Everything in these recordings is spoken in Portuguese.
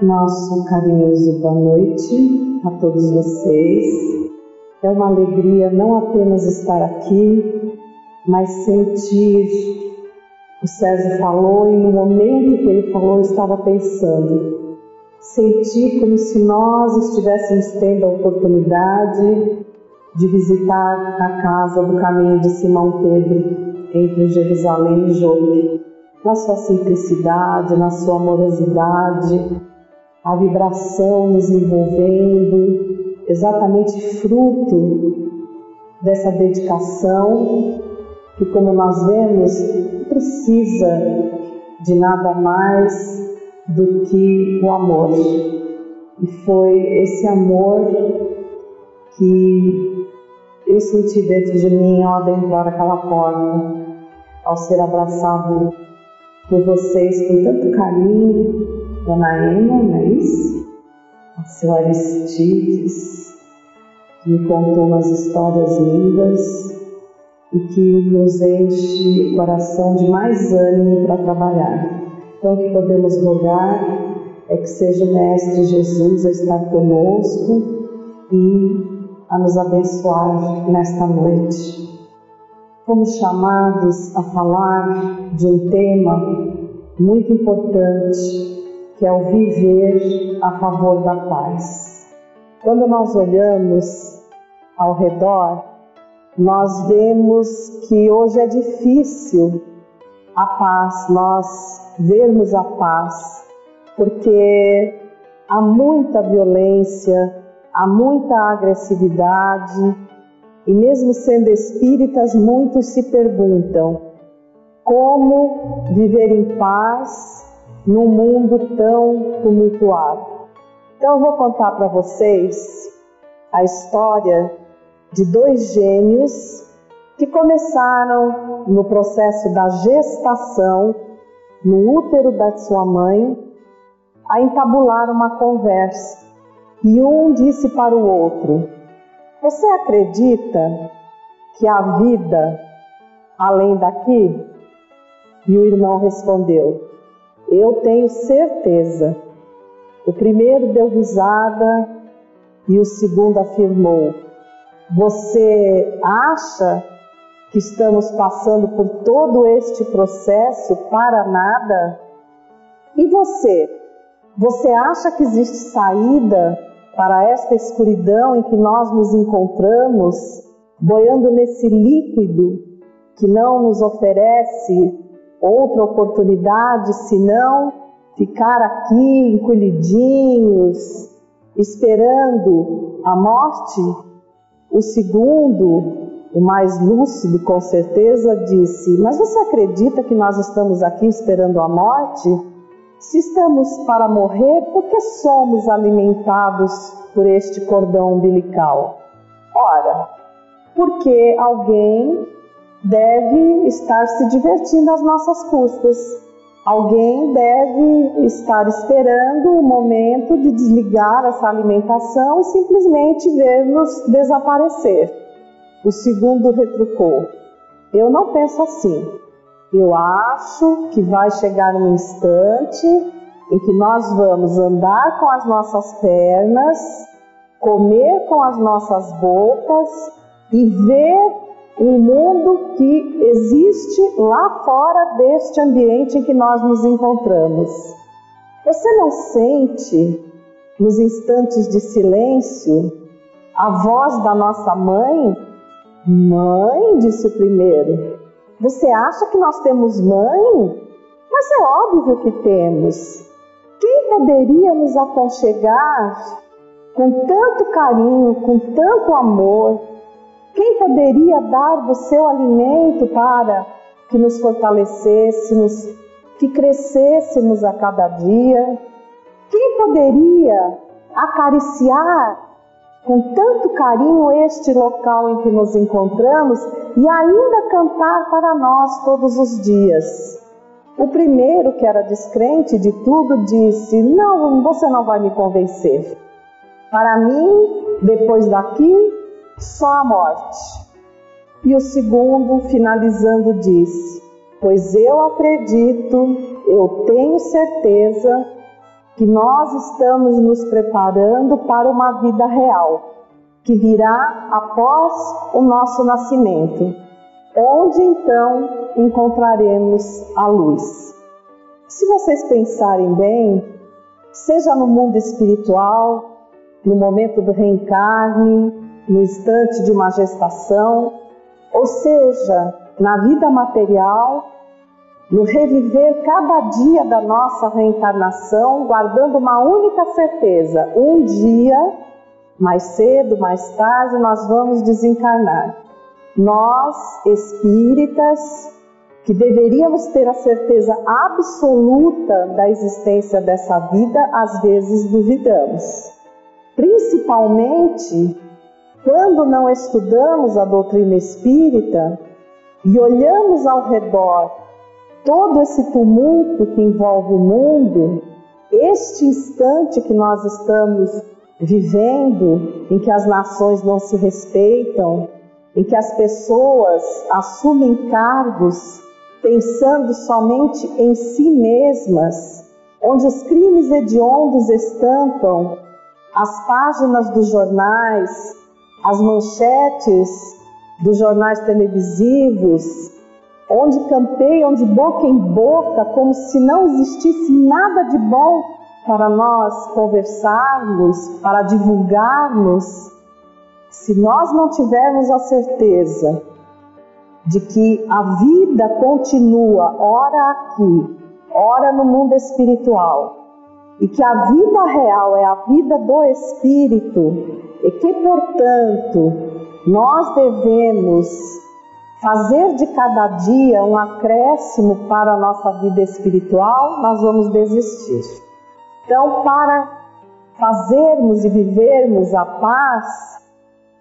Nosso carinhoso boa noite a todos vocês. É uma alegria não apenas estar aqui, mas sentir. O Sérgio falou e no momento que ele falou eu estava pensando. Sentir como se nós estivéssemos tendo a oportunidade de visitar a casa do caminho de Simão Pedro entre Jerusalém e Jope. Na sua simplicidade, na sua amorosidade, a vibração nos envolvendo, exatamente fruto dessa dedicação que, como nós vemos, precisa de nada mais do que o amor. E foi esse amor que eu senti dentro de mim ao adentrar aquela porta, ao ser abraçado por vocês com tanto carinho, Dona Emma, não é isso? O seu Aristides, que me contou umas histórias lindas e que nos enche o coração de mais ânimo para trabalhar. Então, o que podemos rogar é que seja o Mestre Jesus a estar conosco e a nos abençoar nesta noite. Fomos chamados a falar de um tema muito importante que é o viver a favor da paz. Quando nós olhamos ao redor, nós vemos que hoje é difícil a paz, nós vermos a paz, porque há muita violência, há muita agressividade, e mesmo sendo espíritas, muitos se perguntam como viver em paz num mundo tão tumultuado. Então eu vou contar para vocês a história de dois gêmeos que começaram no processo da gestação no útero da sua mãe a entabular uma conversa. E um disse para o outro: Você acredita que há vida além daqui? E o irmão respondeu: eu tenho certeza. O primeiro deu risada e o segundo afirmou: Você acha que estamos passando por todo este processo para nada? E você? Você acha que existe saída para esta escuridão em que nós nos encontramos, boiando nesse líquido que não nos oferece outra oportunidade senão ficar aqui encolhidinhos, esperando a morte? O segundo, o mais lúcido com certeza, disse: Mas você acredita que nós estamos aqui esperando a morte? Se estamos para morrer, por que somos alimentados por este cordão umbilical? Ora, porque alguém deve estar se divertindo às nossas custas. Alguém deve estar esperando o momento de desligar essa alimentação e simplesmente ver-nos desaparecer. O segundo retrucou: Eu não penso assim. Eu acho que vai chegar um instante em que nós vamos andar com as nossas pernas, comer com as nossas bocas e ver um mundo que existe lá fora deste ambiente em que nós nos encontramos. Você não sente, nos instantes de silêncio, a voz da nossa mãe? Mãe, disse o primeiro, você acha que nós temos mãe? Mas é óbvio que temos. Quem poderia nos aconchegar com tanto carinho, com tanto amor, quem poderia dar do seu alimento para que nos fortalecêssemos, que crescêssemos a cada dia? Quem poderia acariciar com tanto carinho este local em que nos encontramos e ainda cantar para nós todos os dias? O primeiro, que era descrente de tudo, disse: Não, você não vai me convencer. Para mim, depois daqui, só a morte. E o segundo, finalizando, disse: Pois eu acredito, eu tenho certeza que nós estamos nos preparando para uma vida real, que virá após o nosso nascimento, onde então encontraremos a luz. Se vocês pensarem bem, seja no mundo espiritual, no momento do reencarne, no instante de uma gestação, ou seja, na vida material, no reviver cada dia da nossa reencarnação, guardando uma única certeza: um dia, mais cedo, mais tarde, nós vamos desencarnar. Nós, espíritas, que deveríamos ter a certeza absoluta da existência dessa vida, às vezes duvidamos. Principalmente quando não estudamos a doutrina espírita e olhamos ao redor todo esse tumulto que envolve o mundo, este instante que nós estamos vivendo, em que as nações não se respeitam, em que as pessoas assumem cargos pensando somente em si mesmas, onde os crimes hediondos estampam as páginas dos jornais, as manchetes dos jornais televisivos, onde campeiam de boca em boca como se não existisse nada de bom para nós conversarmos, para divulgarmos, se nós não tivermos a certeza de que a vida continua, ora aqui, ora no mundo espiritual, e que a vida real é a vida do espírito, e que, portanto, nós devemos fazer de cada dia um acréscimo para a nossa vida espiritual, nós vamos desistir. Então, para fazermos e vivermos a paz,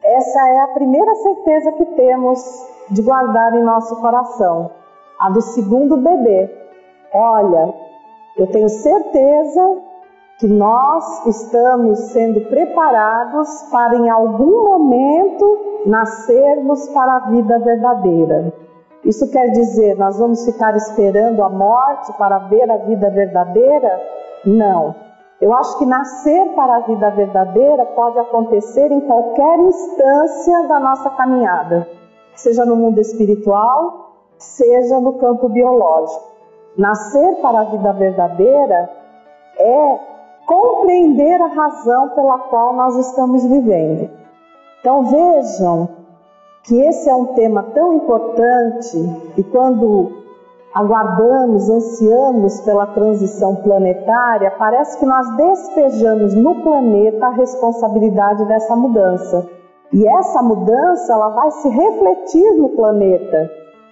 essa é a primeira certeza que temos de guardar em nosso coração, a do segundo bebê. Olha, eu tenho certeza que nós estamos sendo preparados para em algum momento nascermos para a vida verdadeira. Isso quer dizer, nós vamos ficar esperando a morte para ver a vida verdadeira? Não. Eu acho que nascer para a vida verdadeira pode acontecer em qualquer instância da nossa caminhada, seja no mundo espiritual, seja no campo biológico. Nascer para a vida verdadeira é compreender a razão pela qual nós estamos vivendo. Então vejam que esse é um tema tão importante e quando aguardamos, ansiamos pela transição planetária, parece que nós despejamos no planeta a responsabilidade dessa mudança. E essa mudança ela vai se refletir no planeta,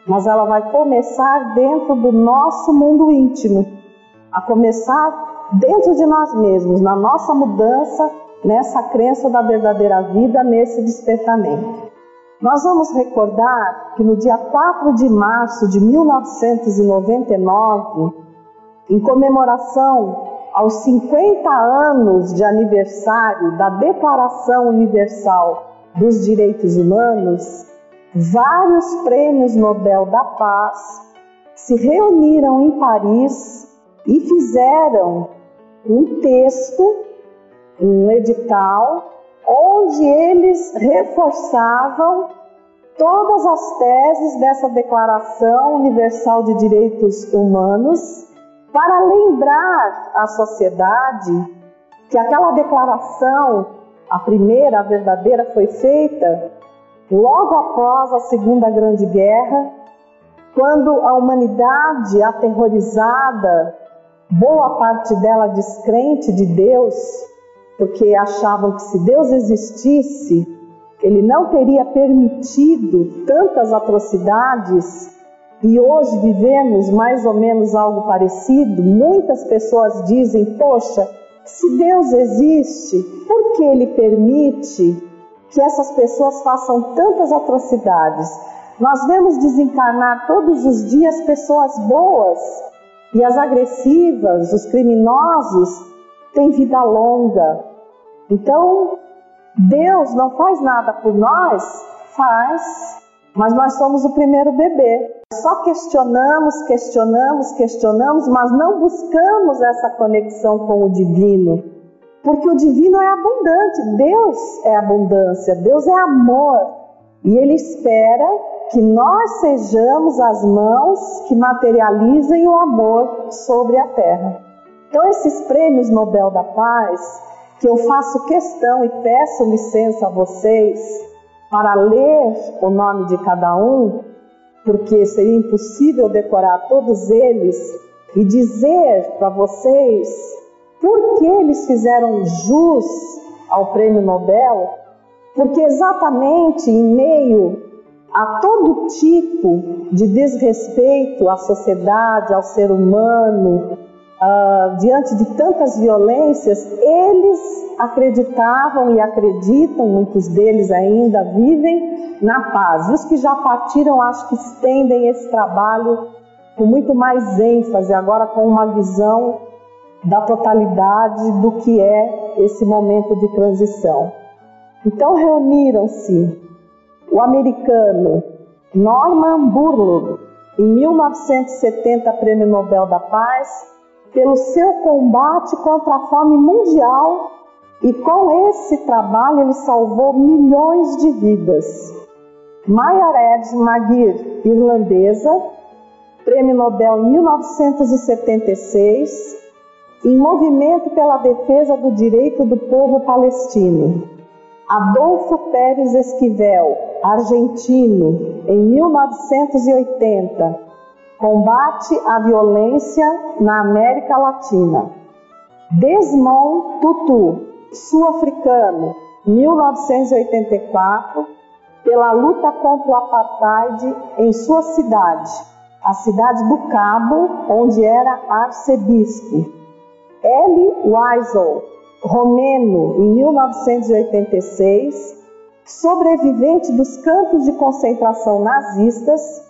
mas ela vai começar dentro do nosso mundo íntimo, a começar dentro de nós mesmos, na nossa mudança, nessa crença da verdadeira vida, nesse despertamento. Nós vamos recordar que no dia 4 de março de 1999, em comemoração aos 50 anos de aniversário da Declaração Universal dos Direitos Humanos, vários prêmios Nobel da Paz se reuniram em Paris e fizeram um texto, um edital, onde eles reforçavam todas as teses dessa Declaração Universal de Direitos Humanos para lembrar à sociedade que aquela declaração, a primeira, a verdadeira, foi feita logo após a Segunda Grande Guerra, quando a humanidade aterrorizada boa parte dela descrente de Deus, porque achavam que se Deus existisse, ele não teria permitido tantas atrocidades. E hoje vivemos mais ou menos algo parecido. Muitas pessoas dizem: Poxa, se Deus existe, por que ele permite que essas pessoas façam tantas atrocidades? Nós vemos desencarnar todos os dias pessoas boas, e as agressivas, os criminosos, têm vida longa. Então, Deus não faz nada por nós? Faz. mas nós somos o primeiro bebê. Só questionamos, questionamos, questionamos, mas não buscamos essa conexão com o divino. Porque o divino é abundante, Deus é abundância, Deus é amor. E Ele espera que nós sejamos as mãos que materializem o amor sobre a terra. Então, esses prêmios Nobel da Paz, que eu faço questão e peço licença a vocês para ler o nome de cada um, porque seria impossível decorar todos eles e dizer para vocês por que eles fizeram jus ao prêmio Nobel, porque exatamente em meio a todo tipo de desrespeito à sociedade, ao ser humano, uh, diante de tantas violências, eles acreditavam e acreditam, muitos deles ainda vivem na paz. E os que já partiram, acho que estendem esse trabalho com muito mais ênfase, agora com uma visão da totalidade do que é esse momento de transição. Então reuniram-se o americano Norman Borlaug, em 1970 Prêmio Nobel da Paz, pelo seu combate contra a fome mundial e com esse trabalho ele salvou milhões de vidas. Red Magir, irlandesa, Prêmio Nobel em 1976, em movimento pela defesa do direito do povo palestino. Adolfo Pérez Esquivel, argentino, em 1980, combate à violência na América Latina. Desmond Tutu, sul-africano, 1984, pela luta contra o apartheid em sua cidade, a cidade do Cabo, onde era arcebispo. L. Wiesel, romeno, em 1986, sobrevivente dos campos de concentração nazistas,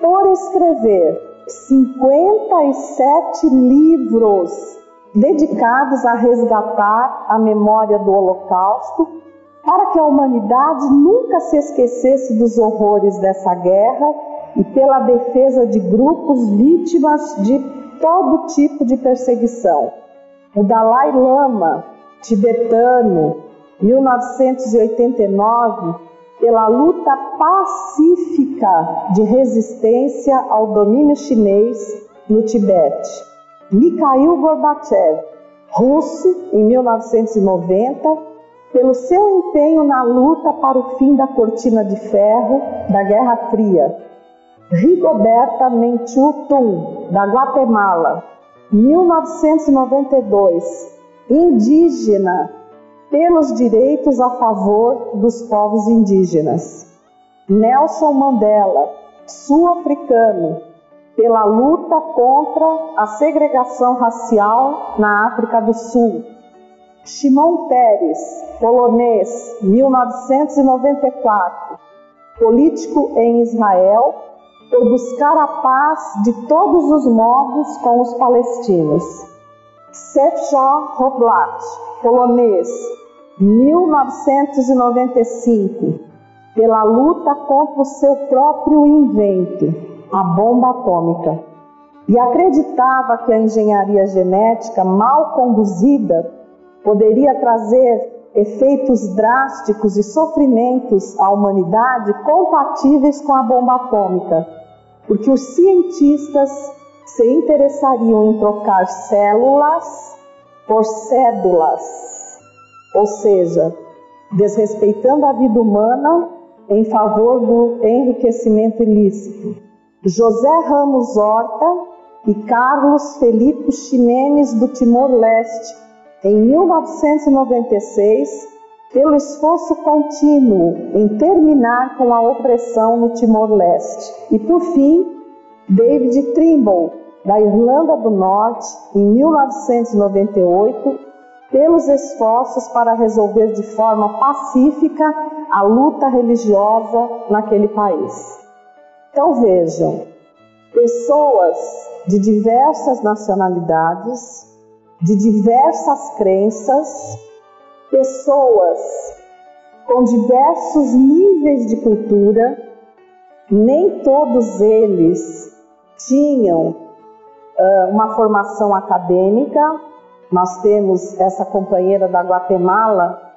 por escrever 57 livros dedicados a resgatar a memória do Holocausto, para que a humanidade nunca se esquecesse dos horrores dessa guerra e pela defesa de grupos vítimas de todo tipo de perseguição. O Dalai Lama, tibetano, 1989, pela luta pacífica de resistência ao domínio chinês no Tibete. Mikhail Gorbachev, russo, em 1990, pelo seu empenho na luta para o fim da cortina de ferro da Guerra Fria. Rigoberta Menchu Tum, da Guatemala, 1992, indígena, pelos direitos a favor dos povos indígenas. Nelson Mandela, sul-africano, pela luta contra a segregação racial na África do Sul. Shimon Peres, polonês, 1994, político em Israel, por buscar a paz de todos os modos com os palestinos. Sergio Roblat, polonês, 1995, pela luta contra o seu próprio invento, a bomba atômica. E acreditava que a engenharia genética mal conduzida poderia trazer efeitos drásticos e sofrimentos à humanidade compatíveis com a bomba atômica, porque os cientistas se interessariam em trocar células por cédulas, ou seja, desrespeitando a vida humana em favor do enriquecimento ilícito. José Ramos Horta e Carlos Felipe Ximenes do Timor-Leste, em 1996, pelo esforço contínuo em terminar com a opressão no Timor-Leste. E, por fim, David Trimble, da Irlanda do Norte, em 1998, pelos esforços para resolver de forma pacífica a luta religiosa naquele país. Então vejam, pessoas de diversas nacionalidades, de diversas crenças, pessoas com diversos níveis de cultura, nem todos eles tinham uma formação acadêmica. Nós temos essa companheira da Guatemala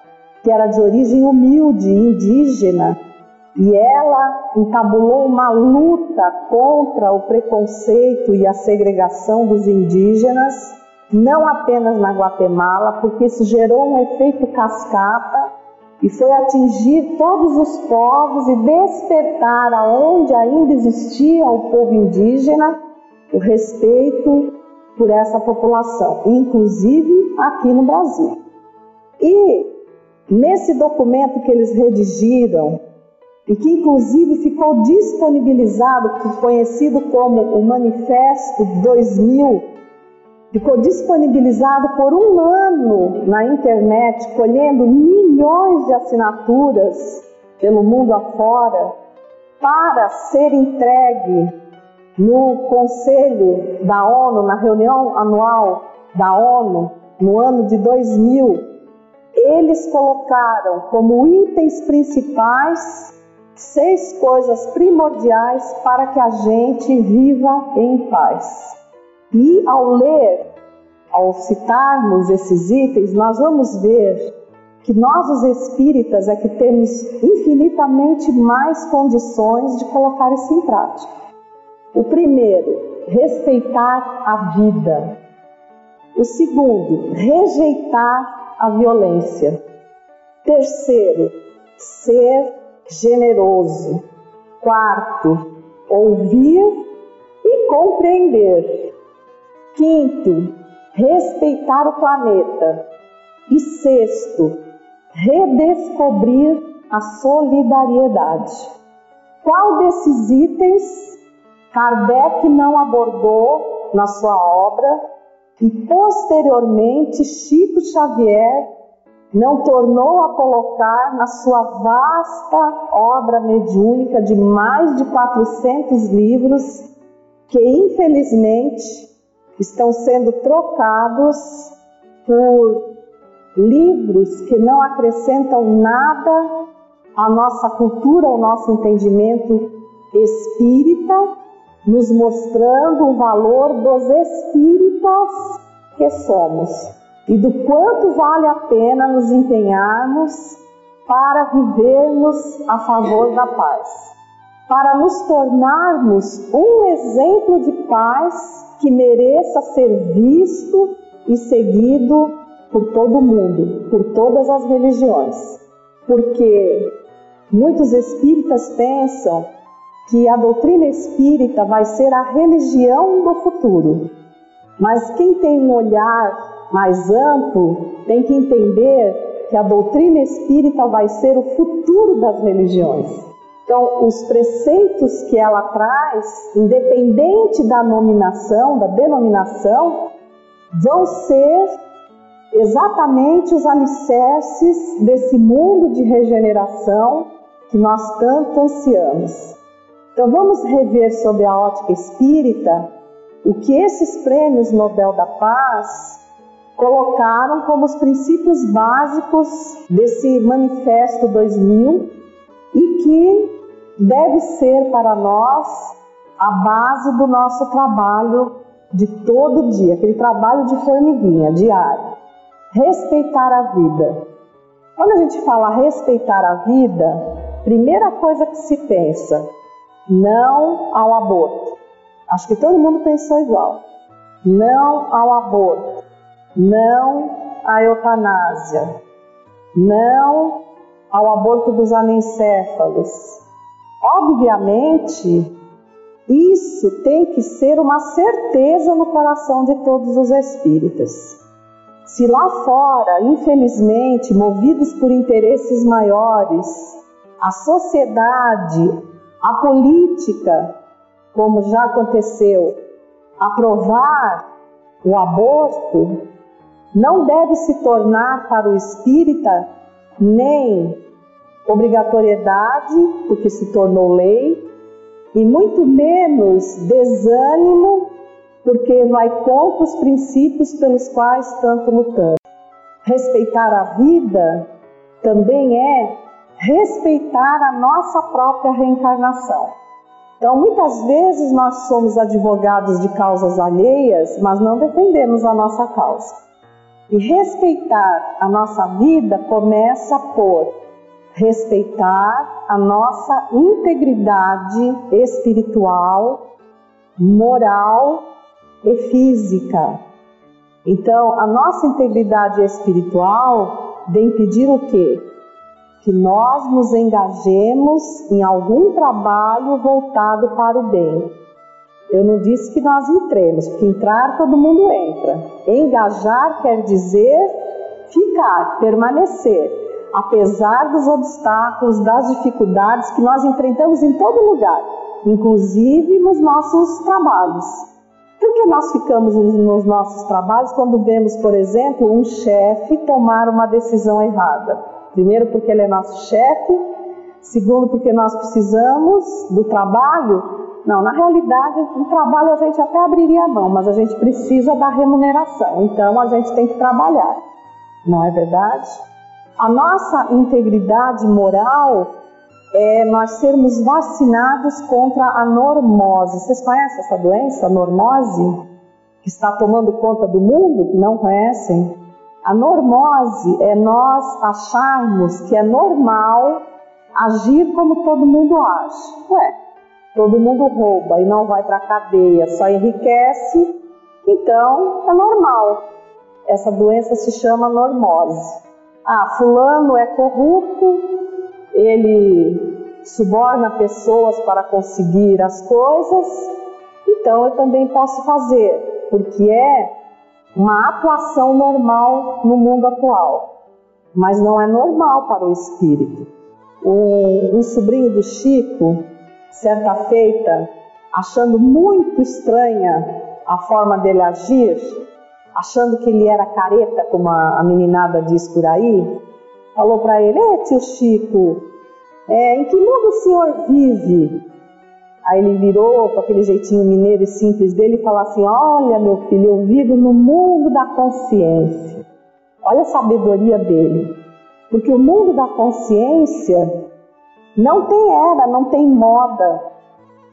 que era de origem humilde, indígena, e ela entabulou uma luta contra o preconceito e a segregação dos indígenas, não apenas na Guatemala, porque isso gerou um efeito cascata e foi atingir todos os povos e despertar aonde ainda existia o povo indígena o respeito por essa população, inclusive aqui no Brasil. E nesse documento que eles redigiram, e que inclusive ficou disponibilizado, conhecido como o Manifesto 2000, ficou disponibilizado por um ano na internet, colhendo milhões de assinaturas pelo mundo afora, para ser entregue no Conselho da ONU, na reunião anual da ONU, no ano de 2000. Eles colocaram como itens principais seis coisas primordiais para que a gente viva em paz. E ao ler, ao citarmos esses itens, nós vamos ver que nós, os espíritas, é que temos infinitamente mais condições de colocar isso em prática. O primeiro, respeitar a vida. O segundo, rejeitar a violência. Terceiro, ser generoso. Quarto, ouvir e compreender. Quinto, respeitar o planeta. E sexto, redescobrir a solidariedade. Qual desses itens Kardec não abordou na sua obra e posteriormente Chico Xavier não tornou a colocar na sua vasta obra mediúnica de mais de 400 livros que infelizmente estão sendo trocados por livros que não acrescentam nada à nossa cultura, ao nosso entendimento espírita, nos mostrando o valor dos espíritas que somos e do quanto vale a pena nos empenharmos para vivermos a favor da paz, para nos tornarmos um exemplo de paz que mereça ser visto e seguido por todo mundo, por todas as religiões. Porque muitos espíritas pensam que a doutrina espírita vai ser a religião do futuro. Mas quem tem um olhar mais amplo, tem que entender que a doutrina espírita vai ser o futuro das religiões. Então, os preceitos que ela traz, independente da nominação, da denominação, vão ser exatamente os alicerces desse mundo de regeneração que nós tanto ansiamos. Então, vamos rever sob a ótica espírita o que esses prêmios Nobel da Paz colocaram como os princípios básicos desse Manifesto 2000 e que deve ser para nós a base do nosso trabalho de todo dia, aquele trabalho de formiguinha diário. Respeitar a vida. Quando a gente fala respeitar a vida, primeira coisa que se pensa, não ao aborto. Acho que todo mundo pensou igual. Não ao aborto não à eutanásia, não ao aborto dos anencéfalos. Obviamente, isso tem que ser uma certeza no coração de todos os espíritas. Se lá fora, infelizmente, movidos por interesses maiores, a sociedade, a política, como já aconteceu, aprovar o aborto, não deve se tornar para o espírita nem obrigatoriedade, porque se tornou lei, e muito menos desânimo, porque vai contra os princípios pelos quais tanto lutamos. Respeitar a vida também é respeitar a nossa própria reencarnação. Então, muitas vezes nós somos advogados de causas alheias, mas não defendemos a nossa causa. E respeitar a nossa vida começa por respeitar a nossa integridade espiritual, moral e física. Então, a nossa integridade espiritual vem pedir o quê? Que nós nos engajemos em algum trabalho voltado para o bem. Eu não disse que nós entremos, porque entrar todo mundo entra. Engajar quer dizer ficar, permanecer apesar dos obstáculos, das dificuldades que nós enfrentamos em todo lugar, inclusive nos nossos trabalhos. Por que nós ficamos nos nossos trabalhos quando vemos, por exemplo, um chefe tomar uma decisão errada? Primeiro, porque ele é nosso chefe, segundo, porque nós precisamos do trabalho. Não, na realidade, o trabalho a gente até abriria a mão, mas a gente precisa da remuneração, então a gente tem que trabalhar, não é verdade? A nossa integridade moral é nós sermos vacinados contra a normose. Vocês conhecem essa doença, a normose, que está tomando conta do mundo? Não conhecem? A normose é nós acharmos que é normal agir como todo mundo age. Ué, todo mundo rouba e não vai para a cadeia, só enriquece, então é normal. Essa doença se chama normose. Ah, fulano é corrupto, ele suborna pessoas para conseguir as coisas, então eu também posso fazer, porque é uma atuação normal no mundo atual, mas não é normal para o espírito. Um sobrinho do Chico, certa feita, achando muito estranha a forma dele agir, achando que ele era careta, como a, a meninada diz por aí, falou para ele: É, tio Chico, é, em que mundo o senhor vive? Aí ele virou com aquele jeitinho mineiro e simples dele e falou assim: Olha, meu filho, eu vivo no mundo da consciência. Olha a sabedoria dele. Porque o mundo da consciência não tem era, não tem moda.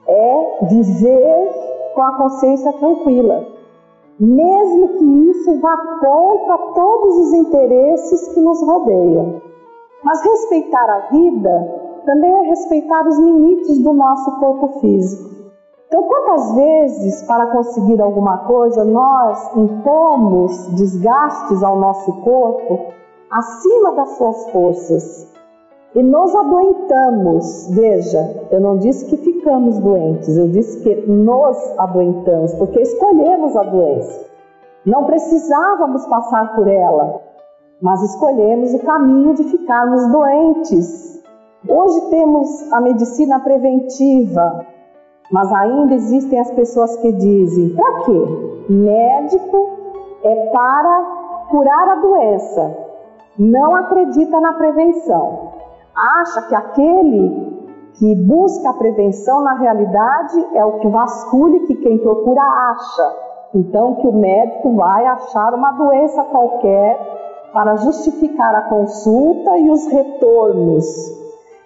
É viver com a consciência tranquila mesmo que isso vá contra todos os interesses que nos rodeiam. Mas respeitar a vida também é respeitar os limites do nosso corpo físico. Então, quantas vezes, para conseguir alguma coisa, nós impomos desgastes ao nosso corpo acima das suas forças e nos adoentamos. Veja, eu não disse que ficamos doentes, eu disse que nos adoentamos, porque escolhemos a doença. Não precisávamos passar por ela, mas escolhemos o caminho de ficarmos doentes. Hoje temos a medicina preventiva, mas ainda existem as pessoas que dizem: para quê? Médico é para curar a doença, não acredita na prevenção acha que aquele que busca a prevenção, na realidade, é o que vasculha que quem procura acha. Então, que o médico vai achar uma doença qualquer para justificar a consulta e os retornos.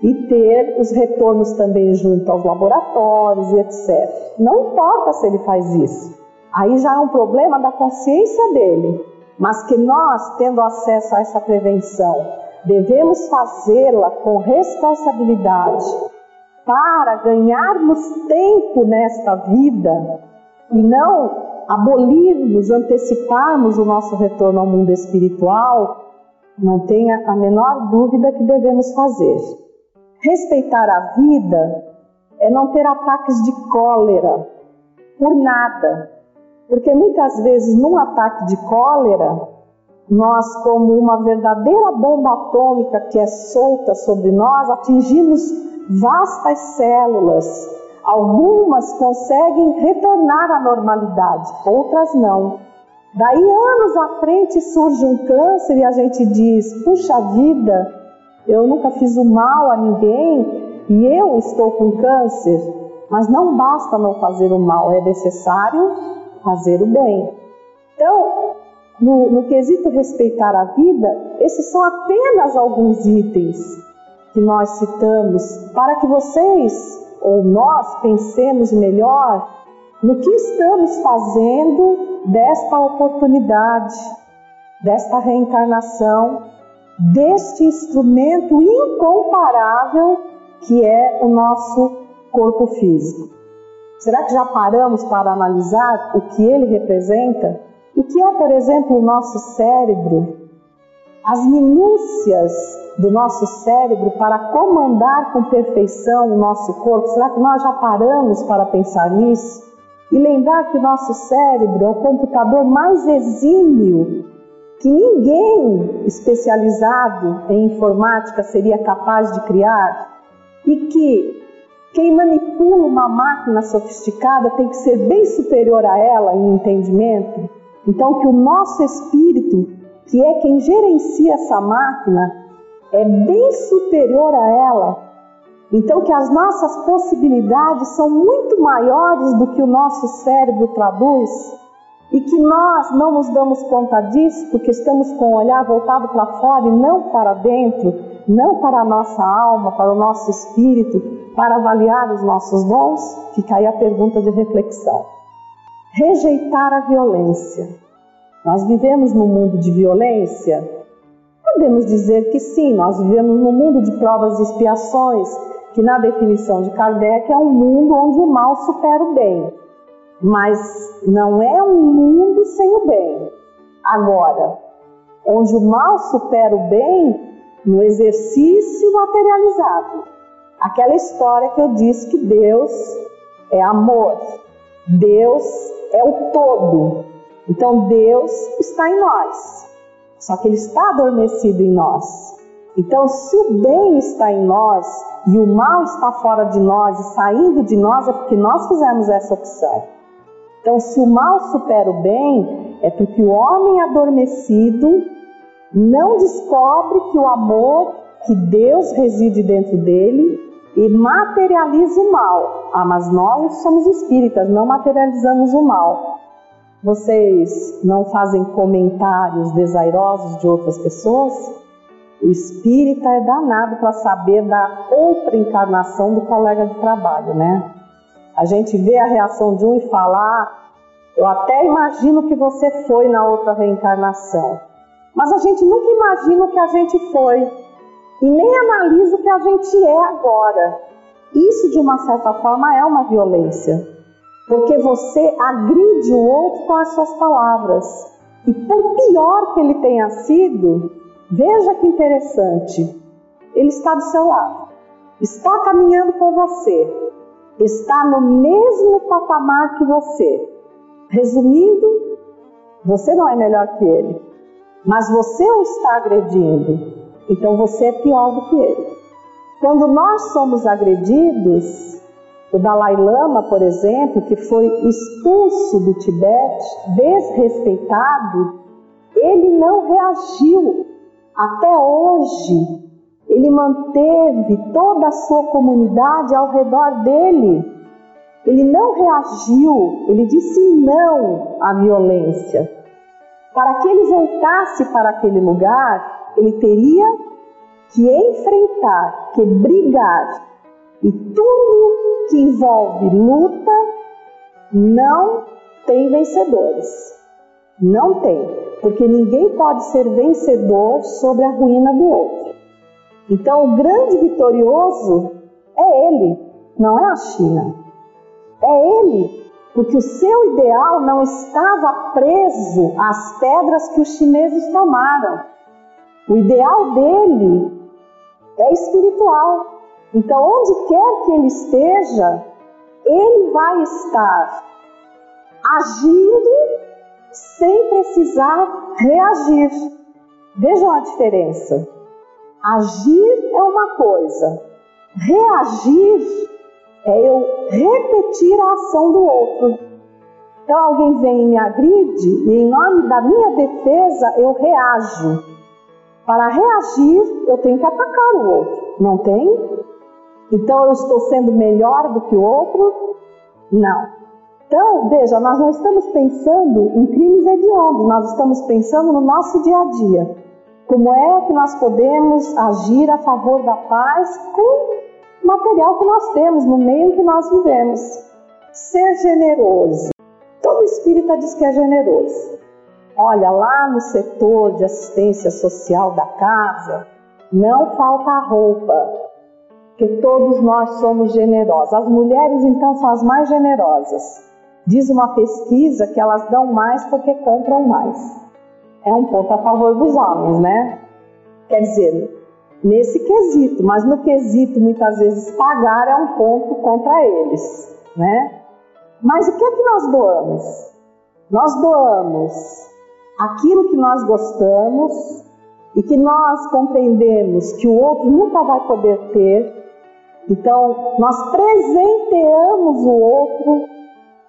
E ter os retornos também junto aos laboratórios e etc. Não importa se ele faz isso. Aí já é um problema da consciência dele. Mas que nós, tendo acesso a essa prevenção, devemos fazê-la com responsabilidade para ganharmos tempo nesta vida e não abolirmos, anteciparmos o nosso retorno ao mundo espiritual, não tenha a menor dúvida que devemos fazer. Respeitar a vida é não ter ataques de cólera por nada, porque muitas vezes num ataque de cólera nós, como uma verdadeira bomba atômica que é solta sobre nós, atingimos vastas células. Algumas conseguem retornar à normalidade, outras não. Daí, anos à frente, surge um câncer e a gente diz: puxa vida, eu nunca fiz o mal a ninguém e eu estou com câncer. Mas não basta não fazer o mal, é necessário fazer o bem. Então, no, no quesito respeitar a vida, esses são apenas alguns itens que nós citamos para que vocês ou nós pensemos melhor no que estamos fazendo desta oportunidade, desta reencarnação, deste instrumento incomparável que é o nosso corpo físico. Será que já paramos para analisar o que ele representa? O que é, por exemplo, o nosso cérebro? As minúcias do nosso cérebro para comandar com perfeição o nosso corpo? Será que nós já paramos para pensar nisso? E lembrar que o nosso cérebro é o computador mais exímio que ninguém especializado em informática seria capaz de criar e que quem manipula uma máquina sofisticada tem que ser bem superior a ela em entendimento. Então, que o nosso espírito, que é quem gerencia essa máquina, é bem superior a ela. Então, que as nossas possibilidades são muito maiores do que o nosso cérebro traduz e que nós não nos damos conta disso porque estamos com o olhar voltado para fora e não para dentro, não para a nossa alma, para o nosso espírito, para avaliar os nossos dons? Fica aí a pergunta de reflexão. Rejeitar a violência. Nós vivemos num mundo de violência? Podemos dizer que sim, nós vivemos num mundo de provas e expiações, que na definição de Kardec é um mundo onde o mal supera o bem. Mas não é um mundo sem o bem. Agora, onde o mal supera o bem, no exercício materializado. Aquela história que eu disse que Deus é amor, Deus é o todo. Então Deus está em nós, só que Ele está adormecido em nós. Então, se o bem está em nós e o mal está fora de nós e saindo de nós, é porque nós fizemos essa opção. Então, se o mal supera o bem, é porque o homem adormecido não descobre que o amor, que Deus reside dentro dele e materializa o mal. Ah, mas nós somos espíritas, não materializamos o mal. Vocês não fazem comentários desairosos de outras pessoas? O espírita é danado para saber da outra encarnação do colega de trabalho, né? A gente vê a reação de um e falar, ah, eu até imagino que você foi na outra reencarnação. Mas a gente nunca imagina o que a gente foi e nem analisa o que a gente é agora. Isso, de uma certa forma, é uma violência, porque você agride o outro com as suas palavras. E por pior que ele tenha sido, veja que interessante, ele está do seu lado, está caminhando com você, está no mesmo patamar que você. Resumindo, você não é melhor que ele mas você o está agredindo, então você é pior do que ele. Quando nós somos agredidos, o Dalai Lama, por exemplo, que foi expulso do Tibete, desrespeitado, ele não reagiu. Até hoje, ele manteve toda a sua comunidade ao redor dele. Ele não reagiu, ele disse não à violência. Para que ele voltasse para aquele lugar, ele teria que enfrentar, que brigar. E tudo que envolve luta não tem vencedores. Não tem, porque ninguém pode ser vencedor sobre a ruína do outro. Então, o grande vitorioso é ele, não é a China. É ele porque o seu ideal não estava preso às pedras que os chineses tomaram. O ideal dele é espiritual. Então, onde quer que ele esteja, ele vai estar agindo sem precisar reagir. Vejam a diferença. Agir é uma coisa, reagir é eu repetir a ação do outro. Então alguém vem e me agride e em nome da minha defesa eu reajo. Para reagir, eu tenho que atacar o outro, não tem? Então eu estou sendo melhor do que o outro? Não. Então, veja, nós não estamos pensando em crimes hediondos, nós estamos pensando no nosso dia a dia. Como é que nós podemos agir a favor da paz com material que nós temos, no meio que nós vivemos. Ser generoso. Todo espírita diz que é generoso. Olha, lá no setor de assistência social da casa, não falta roupa, que todos nós somos generosos. As mulheres, então, são as mais generosas. Diz uma pesquisa que elas dão mais porque compram mais. É um ponto a favor dos homens, né? Quer dizer, nesse quesito, mas no quesito muitas vezes pagar é um ponto contra eles, né? Mas o que é que nós doamos? Nós doamos aquilo que nós gostamos e que nós compreendemos que o outro nunca vai poder ter. Então, nós presenteamos o outro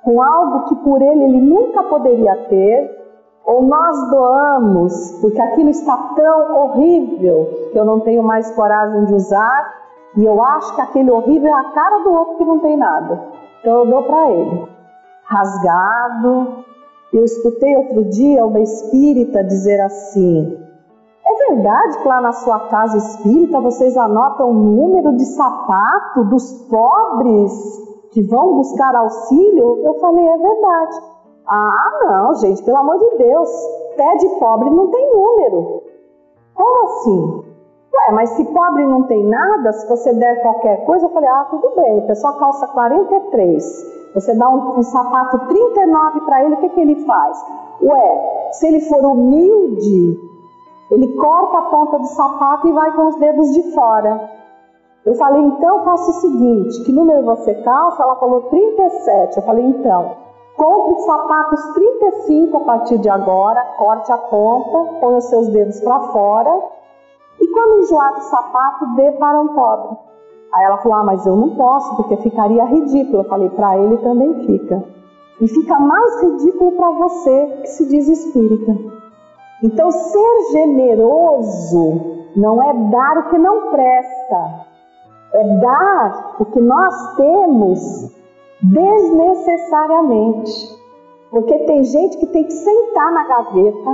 com algo que por ele ele nunca poderia ter ou nós doamos porque aquilo está tão horrível que eu não tenho mais coragem de usar e eu acho que aquele horrível é a cara do outro que não tem nada. Então eu dou para ele. Rasgado. Eu escutei outro dia uma espírita dizer assim: É verdade que lá na sua casa espírita vocês anotam o número de sapato dos pobres que vão buscar auxílio? Eu falei: É verdade. Ah, não, gente, pelo amor de Deus, pé de pobre não tem número. Como assim? Ué, mas se pobre não tem nada, se você der qualquer coisa, eu falei, ah, tudo bem, a pessoa calça 43, você dá um, um sapato 39 para ele, o que, que ele faz? Ué, se ele for humilde, ele corta a ponta do sapato e vai com os dedos de fora. Eu falei, então faça o seguinte, que número você calça? Ela falou 37. Eu falei, então, Compre sapatos 35 a partir de agora, corte a ponta, põe os seus dedos para fora e quando enjoar do sapato, dê para um pobre. Aí ela falou: Ah, mas eu não posso, porque ficaria ridículo. Eu falei: Para ele também fica. E fica mais ridículo para você que se diz espírita. Então, ser generoso não é dar o que não presta, é dar o que nós temos desnecessariamente. Porque tem gente que tem que sentar na gaveta,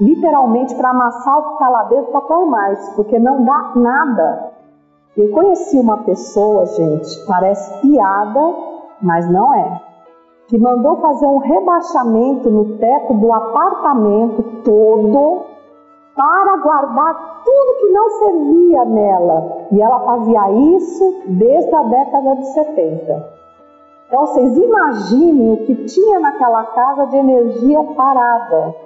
literalmente, para amassar o que está lá dentro para pôr mais, porque não dá nada. Eu conheci uma pessoa, gente, parece piada, mas não é, que mandou fazer um rebaixamento no teto do apartamento todo para guardar tudo que não servia nela. E ela fazia isso desde a década de 70. Então vocês imaginem o que tinha naquela casa de energia parada.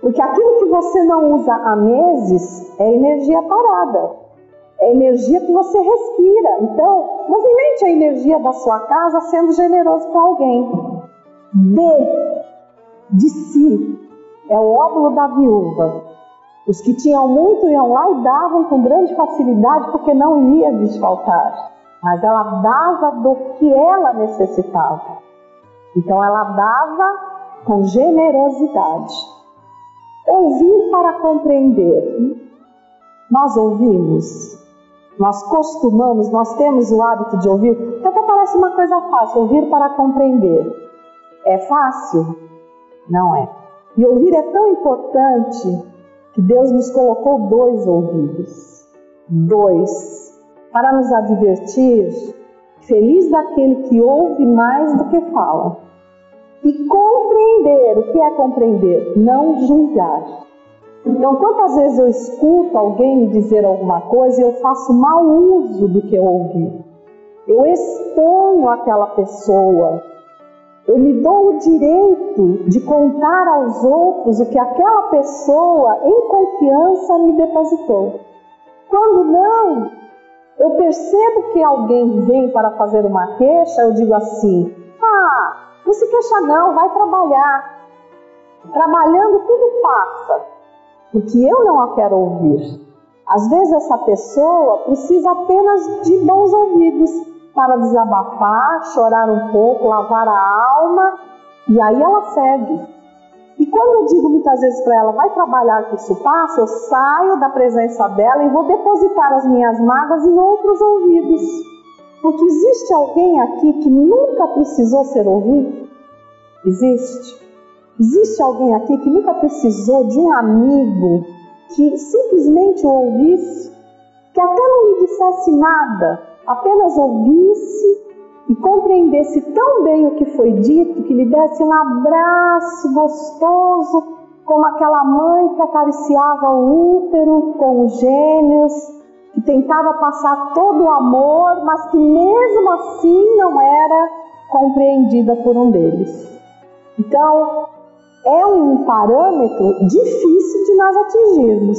Porque aquilo que você não usa há meses é energia parada. É energia que você respira. Então, movimente a energia da sua casa sendo generoso com alguém. Dê de si. É o óvulo da viúva. Os que tinham muito iam lá e davam com grande facilidade porque não ia desfaltar mas ela dava do que ela necessitava. Então ela dava com generosidade. Ouvir para compreender. Nós ouvimos, nós costumamos, nós temos o hábito de ouvir. Até parece uma coisa fácil, ouvir para compreender. É fácil? Não é. E ouvir é tão importante que Deus nos colocou dois ouvidos. Dois para nos advertir, feliz daquele que ouve mais do que fala. E compreender, o que é compreender? Não julgar. Então, quantas vezes eu escuto alguém me dizer alguma coisa e eu faço mau uso do que eu ouvi? Eu exponho aquela pessoa, eu me dou o direito de contar aos outros o que aquela pessoa, em confiança, me depositou. Quando não, eu percebo que alguém vem para fazer uma queixa, eu digo assim: ah, não se queixa não, vai trabalhar. Trabalhando tudo passa, porque eu não a quero ouvir. Às vezes essa pessoa precisa apenas de bons ouvidos para desabafar, chorar um pouco, lavar a alma e aí ela segue. E quando eu digo muitas vezes para ela, vai trabalhar que isso passa, eu saio da presença dela e vou depositar as minhas mágoas em outros ouvidos. Porque existe alguém aqui que nunca precisou ser ouvido? Existe. Existe alguém aqui que nunca precisou de um amigo que simplesmente o ouvisse, que até não lhe dissesse nada, apenas ouvisse e compreendesse tão bem o que foi dito que lhe desse um abraço gostoso, como aquela mãe que acariciava o útero com os gêmeos, que tentava passar todo o amor, mas que mesmo assim não era compreendida por um deles. Então, é um parâmetro difícil de nós atingirmos,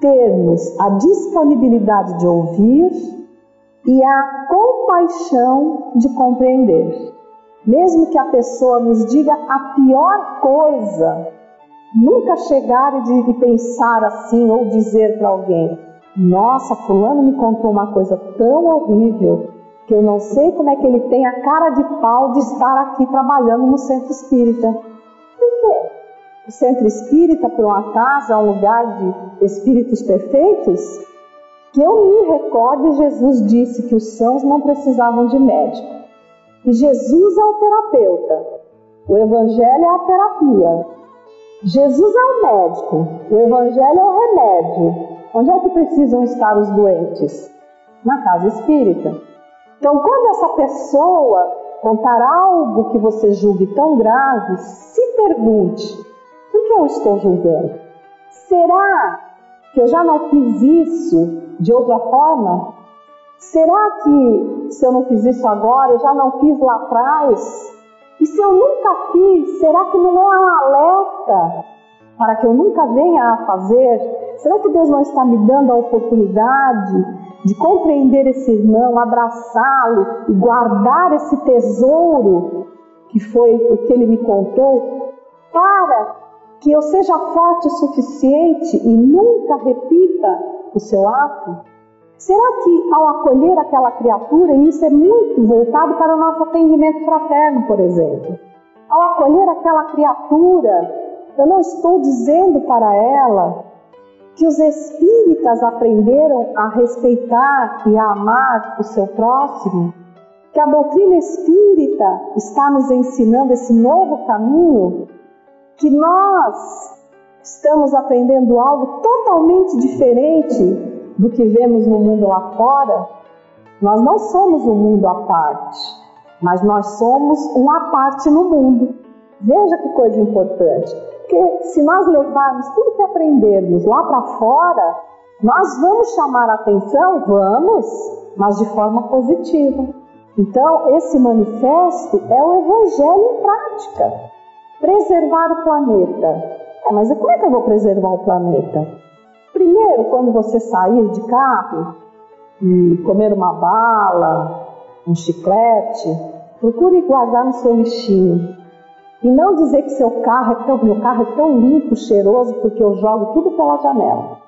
termos a disponibilidade de ouvir e a compaixão de compreender. Mesmo que a pessoa nos diga a pior coisa, nunca chegar e pensar assim ou dizer para alguém: Nossa, Fulano me contou uma coisa tão horrível que eu não sei como é que ele tem a cara de pau de estar aqui trabalhando no centro espírita. Por quê? O centro espírita, por um acaso, é um lugar de espíritos perfeitos? Que eu me recordo, Jesus disse que os sãos não precisavam de médico. E Jesus é o terapeuta. O Evangelho é a terapia. Jesus é o médico. O Evangelho é o remédio. Onde é que precisam estar os doentes? Na casa espírita. Então, quando essa pessoa contar algo que você julgue tão grave, se pergunte: por que eu estou julgando? Será que eu já não fiz isso de outra forma? Será que se eu não fiz isso agora, eu já não fiz lá atrás? E se eu nunca fiz, será que não é um alerta para que eu nunca venha a fazer? Será que Deus não está me dando a oportunidade de compreender esse irmão, abraçá-lo e guardar esse tesouro que foi o que ele me contou, para que eu seja forte o suficiente e nunca repita o seu ato? Será que ao acolher aquela criatura, e isso é muito voltado para o nosso atendimento fraterno, por exemplo, ao acolher aquela criatura, eu não estou dizendo para ela que os espíritas aprenderam a respeitar e a amar o seu próximo, que a doutrina espírita está nos ensinando esse novo caminho, que nós estamos aprendendo algo totalmente diferente do que vemos no mundo lá fora. Nós não somos um mundo à parte, mas nós somos uma parte no mundo. Veja que coisa importante. Porque se nós levarmos tudo que aprendermos lá para fora, nós vamos chamar a atenção? Vamos, mas de forma positiva. Então, esse manifesto é o Evangelho em prática. Preservar o planeta. É, mas como é que eu vou preservar o planeta? Primeiro, quando você sair de carro e comer uma bala, um chiclete, procure guardar no seu lixinho. E não dizer que seu carro é tão, meu carro é tão limpo, cheiroso, porque eu jogo tudo pela janela.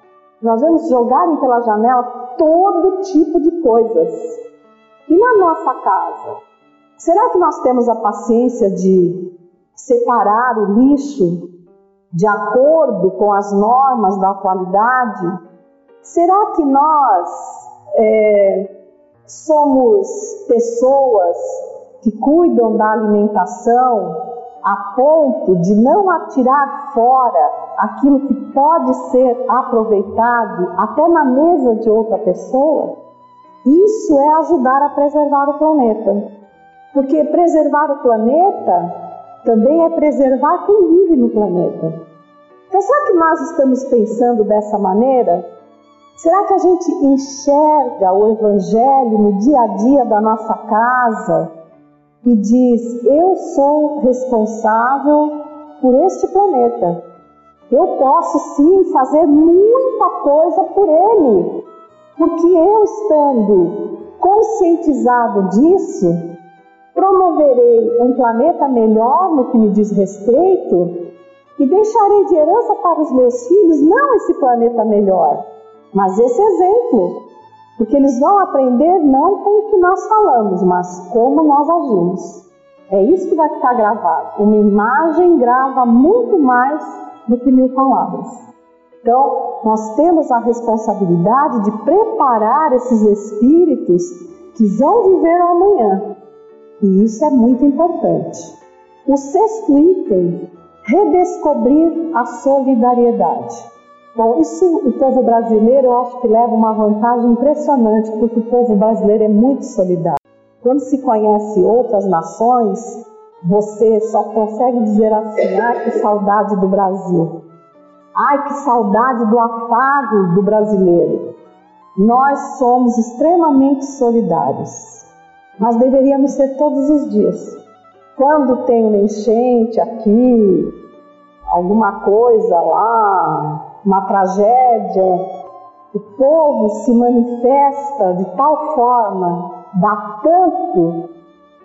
Nós vamos jogarem pela janela todo tipo de coisas. E na nossa casa? Será que nós temos a paciência de separar o lixo de acordo com as normas da atualidade? Será que nós é, somos pessoas que cuidam da alimentação a ponto de não atirar fora aquilo que pode ser aproveitado até na mesa de outra pessoa, isso é ajudar a preservar o planeta. Porque preservar o planeta também é preservar quem vive no planeta. Então, será que nós estamos pensando dessa maneira? Será que a gente enxerga o Evangelho no dia a dia da nossa casa? e diz: Eu sou responsável por este planeta. Eu posso sim fazer muita coisa por ele, porque eu estando conscientizado disso, promoverei um planeta melhor no que me diz respeito e deixarei de herança para os meus filhos não esse planeta melhor, mas esse exemplo porque eles vão aprender não com o que nós falamos, mas como nós agimos. É isso que vai ficar gravado. Uma imagem grava muito mais do que mil palavras. Então, nós temos a responsabilidade de preparar esses espíritos que vão viver o amanhã. E isso é muito importante. O sexto item, redescobrir a solidariedade. Bom, isso o povo brasileiro eu acho que leva uma vantagem impressionante, porque o povo brasileiro é muito solidário. Quando se conhece outras nações, você só consegue dizer assim: ai que saudade do Brasil, ai que saudade do afago do brasileiro. Nós somos extremamente solidários, mas deveríamos ser todos os dias. Quando tem uma enchente aqui, alguma coisa lá, uma tragédia, o povo se manifesta de tal forma, dá tanto,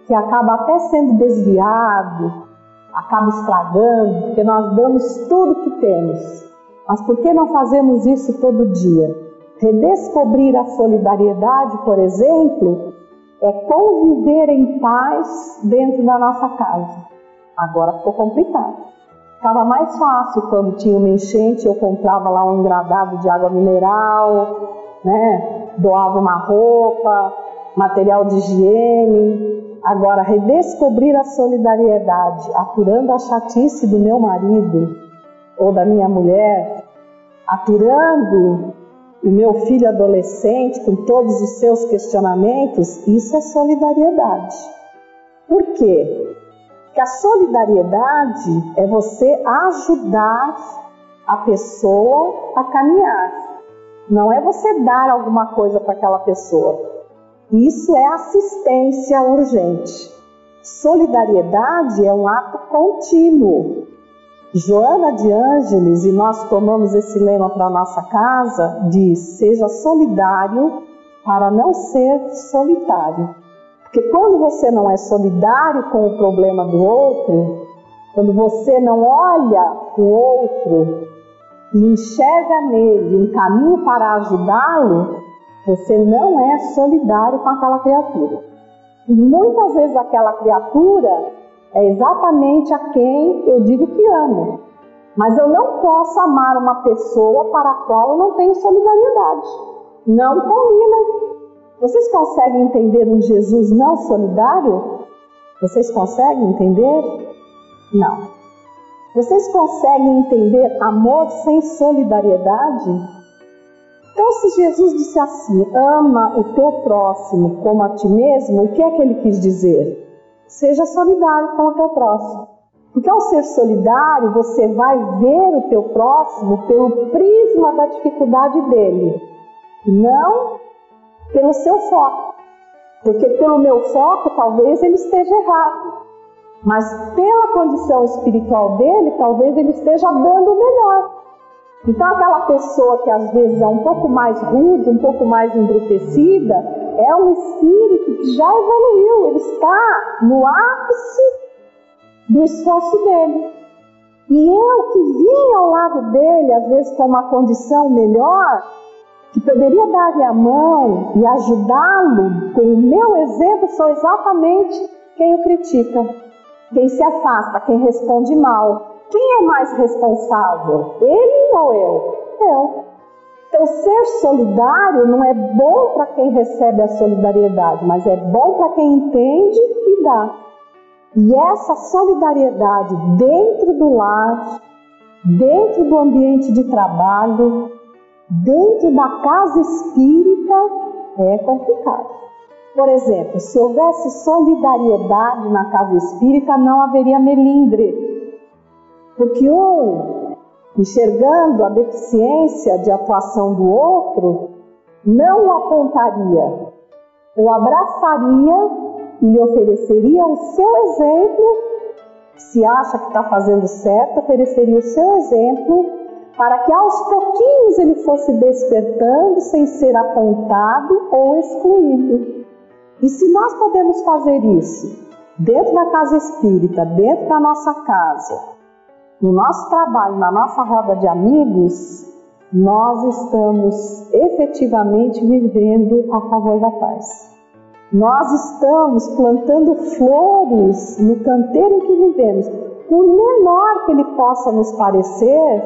que acaba até sendo desviado, acaba estragando, porque nós damos tudo que temos. Mas por que não fazemos isso todo dia? Redescobrir a solidariedade, por exemplo, é conviver em paz dentro da nossa casa. Agora ficou complicado. Estava mais fácil quando tinha uma enchente, eu comprava lá um engradado de água mineral, né? doava uma roupa, material de higiene. Agora, redescobrir a solidariedade, apurando a chatice do meu marido ou da minha mulher, aturando o meu filho adolescente com todos os seus questionamentos, isso é solidariedade. Por quê? Porque a solidariedade é você ajudar a pessoa a caminhar. Não é você dar alguma coisa para aquela pessoa. Isso é assistência urgente. Solidariedade é um ato contínuo. Joana de Ângeles, e nós tomamos esse lema para nossa casa, diz: seja solidário para não ser solitário. Porque quando você não é solidário com o problema do outro, quando você não olha o outro e enxerga nele um caminho para ajudá-lo, você não é solidário com aquela criatura. E muitas vezes aquela criatura é exatamente a quem eu digo que amo. Mas eu não posso amar uma pessoa para a qual eu não tenho solidariedade. Não combina. Vocês conseguem entender um Jesus não solidário? Vocês conseguem entender? Não. Vocês conseguem entender amor sem solidariedade? Então, se Jesus disse assim: ama o teu próximo como a ti mesmo, o que é que ele quis dizer? Seja solidário com o teu próximo. Porque ao ser solidário, você vai ver o teu próximo pelo prisma da dificuldade dele, não pelo seu foco. Porque pelo meu foco, talvez ele esteja errado. Mas pela condição espiritual dele, talvez ele esteja dando o melhor. Então, aquela pessoa que às vezes é um pouco mais rude, um pouco mais embrutecida, é um espírito que já evoluiu, ele está no ápice do esforço dele. E eu que vim ao lado dele, às vezes com uma condição melhor, que poderia dar-lhe a mão e ajudá-lo com o meu exemplo, sou exatamente quem o critica, quem se afasta, quem responde mal. Quem é mais responsável? Ele ou eu? Eu. Então, ser solidário não é bom para quem recebe a solidariedade, mas é bom para quem entende e dá. E essa solidariedade dentro do lar, dentro do ambiente de trabalho, dentro da casa espírita, é complicado. Por exemplo, se houvesse solidariedade na casa espírita, não haveria melindre. Porque um enxergando a deficiência de atuação do outro, não o apontaria, o abraçaria e lhe ofereceria o seu exemplo. Se acha que está fazendo certo, ofereceria o seu exemplo para que aos pouquinhos ele fosse despertando sem ser apontado ou excluído. E se nós podemos fazer isso dentro da casa espírita, dentro da nossa casa, no nosso trabalho, na nossa roda de amigos, nós estamos efetivamente vivendo a favor da paz. Nós estamos plantando flores no canteiro em que vivemos. Por menor que ele possa nos parecer,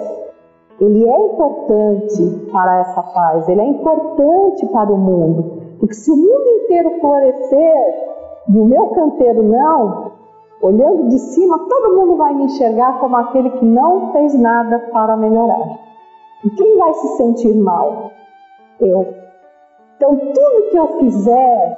ele é importante para essa paz, ele é importante para o mundo. Porque se o mundo inteiro florescer e o meu canteiro não, Olhando de cima, todo mundo vai me enxergar como aquele que não fez nada para melhorar. E quem vai se sentir mal? Eu. Então, tudo que eu fizer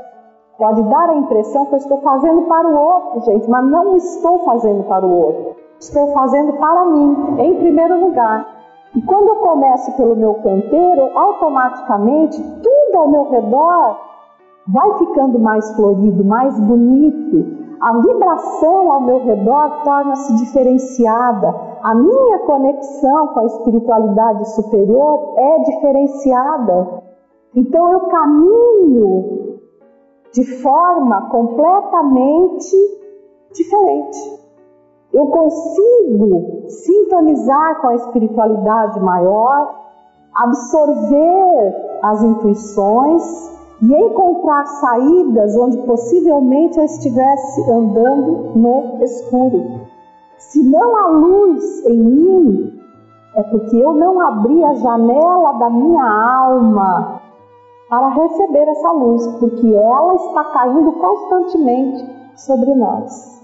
pode dar a impressão que eu estou fazendo para o outro, gente, mas não estou fazendo para o outro. Estou fazendo para mim, em primeiro lugar. E quando eu começo pelo meu canteiro, automaticamente tudo ao meu redor vai ficando mais florido, mais bonito. A vibração ao meu redor torna-se diferenciada. A minha conexão com a espiritualidade superior é diferenciada. Então eu caminho de forma completamente diferente eu consigo sintonizar com a espiritualidade maior, absorver as intuições e encontrar saídas onde possivelmente eu estivesse andando no escuro. Se não há luz em mim, é porque eu não abri a janela da minha alma para receber essa luz, porque ela está caindo constantemente sobre nós.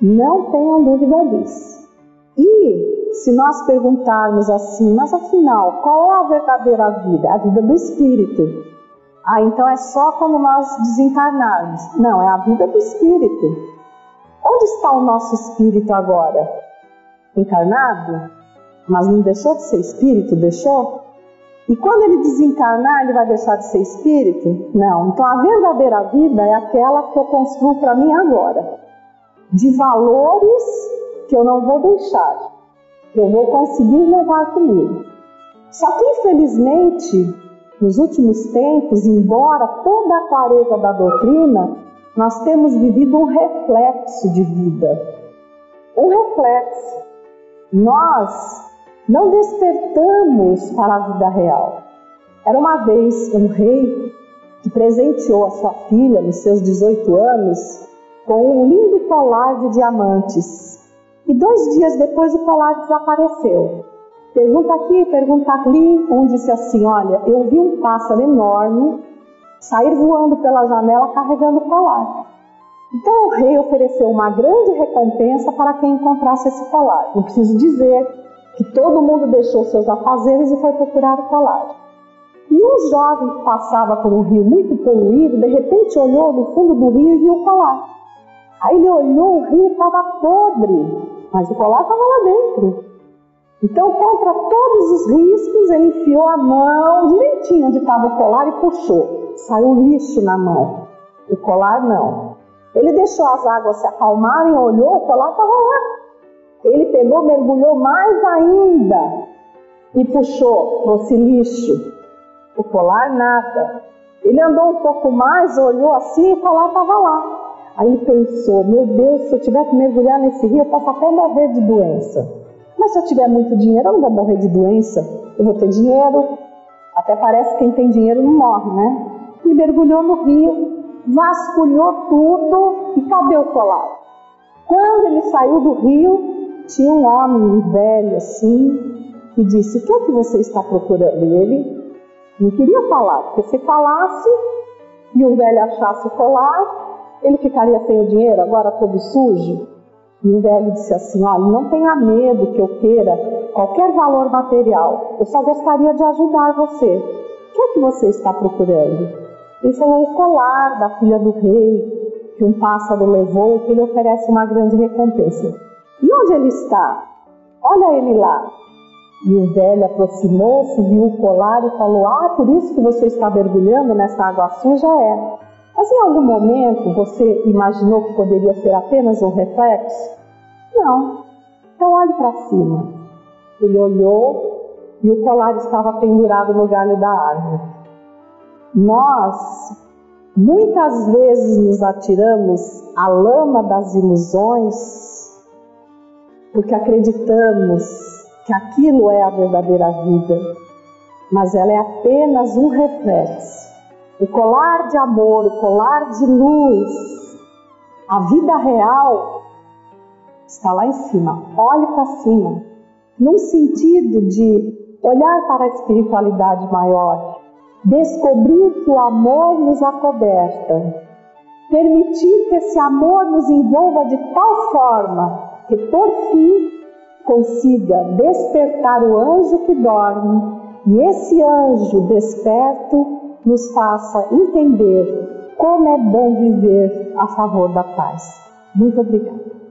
Não tenham dúvida disso. E se nós perguntarmos assim, mas afinal, qual é a verdadeira vida? A vida do espírito. Ah, então é só quando nós desencarnarmos. Não, é a vida do espírito. Onde está o nosso espírito agora? Encarnado? Mas não deixou de ser espírito? Deixou? E quando ele desencarnar, ele vai deixar de ser espírito? Não. Então a verdadeira vida é aquela que eu construo para mim agora de valores que eu não vou deixar, que eu vou conseguir levar comigo. Só que, infelizmente, nos últimos tempos, embora toda a clareza da doutrina, nós temos vivido um reflexo de vida. Um reflexo. Nós não despertamos para a vida real. Era uma vez um rei que presenteou a sua filha, nos seus 18 anos, com um lindo colar de diamantes. E dois dias depois o colar desapareceu. Pergunta aqui, pergunta ali. Um disse assim: Olha, eu vi um pássaro enorme sair voando pela janela carregando colar. Então o rei ofereceu uma grande recompensa para quem encontrasse esse colar. Não preciso dizer que todo mundo deixou seus afazeres e foi procurar o colar. E um jovem que passava por um rio muito poluído, de repente olhou no fundo do rio e viu o colar. Aí ele olhou, o rio estava podre, mas o colar estava lá dentro. Então, contra todos os riscos, ele enfiou a mão direitinho onde estava o colar e puxou. Saiu lixo na mão. O colar não. Ele deixou as águas se acalmarem, olhou, o colar estava lá. Ele pegou, mergulhou mais ainda e puxou, trouxe lixo. O colar nada. Ele andou um pouco mais, olhou assim e o colar estava lá. Aí ele pensou: meu Deus, se eu tiver que mergulhar nesse rio, eu posso até morrer de doença. Mas se eu tiver muito dinheiro, eu não vou morrer de doença. Eu vou ter dinheiro. Até parece que quem tem dinheiro não morre, né? Ele mergulhou no rio, vasculhou tudo e cadê o colar? Quando ele saiu do rio, tinha um homem velho assim que disse: O que é que você está procurando? E ele não queria falar, porque se falasse e o velho achasse o colar, ele ficaria sem o dinheiro, agora todo sujo? E o velho disse assim: Olha, não tenha medo que eu queira qualquer valor material, eu só gostaria de ajudar você. O que é que você está procurando? Ele falou: O colar da filha do rei, que um pássaro levou, que ele oferece uma grande recompensa. E onde ele está? Olha ele lá. E o velho aproximou-se, viu o colar e falou: Ah, por isso que você está mergulhando nessa água suja? É. Mas em algum momento você imaginou que poderia ser apenas um reflexo? Não. Então olhe para cima. Ele olhou e o colar estava pendurado no galho da árvore. Nós muitas vezes nos atiramos à lama das ilusões porque acreditamos que aquilo é a verdadeira vida, mas ela é apenas um reflexo o colar de amor, o colar de luz, a vida real está lá em cima. Olhe para cima, num sentido de olhar para a espiritualidade maior, descobrir que o amor nos acoberta, permitir que esse amor nos envolva de tal forma que, por fim, consiga despertar o anjo que dorme e esse anjo desperto nos faça entender como é bom viver a favor da paz. Muito obrigada.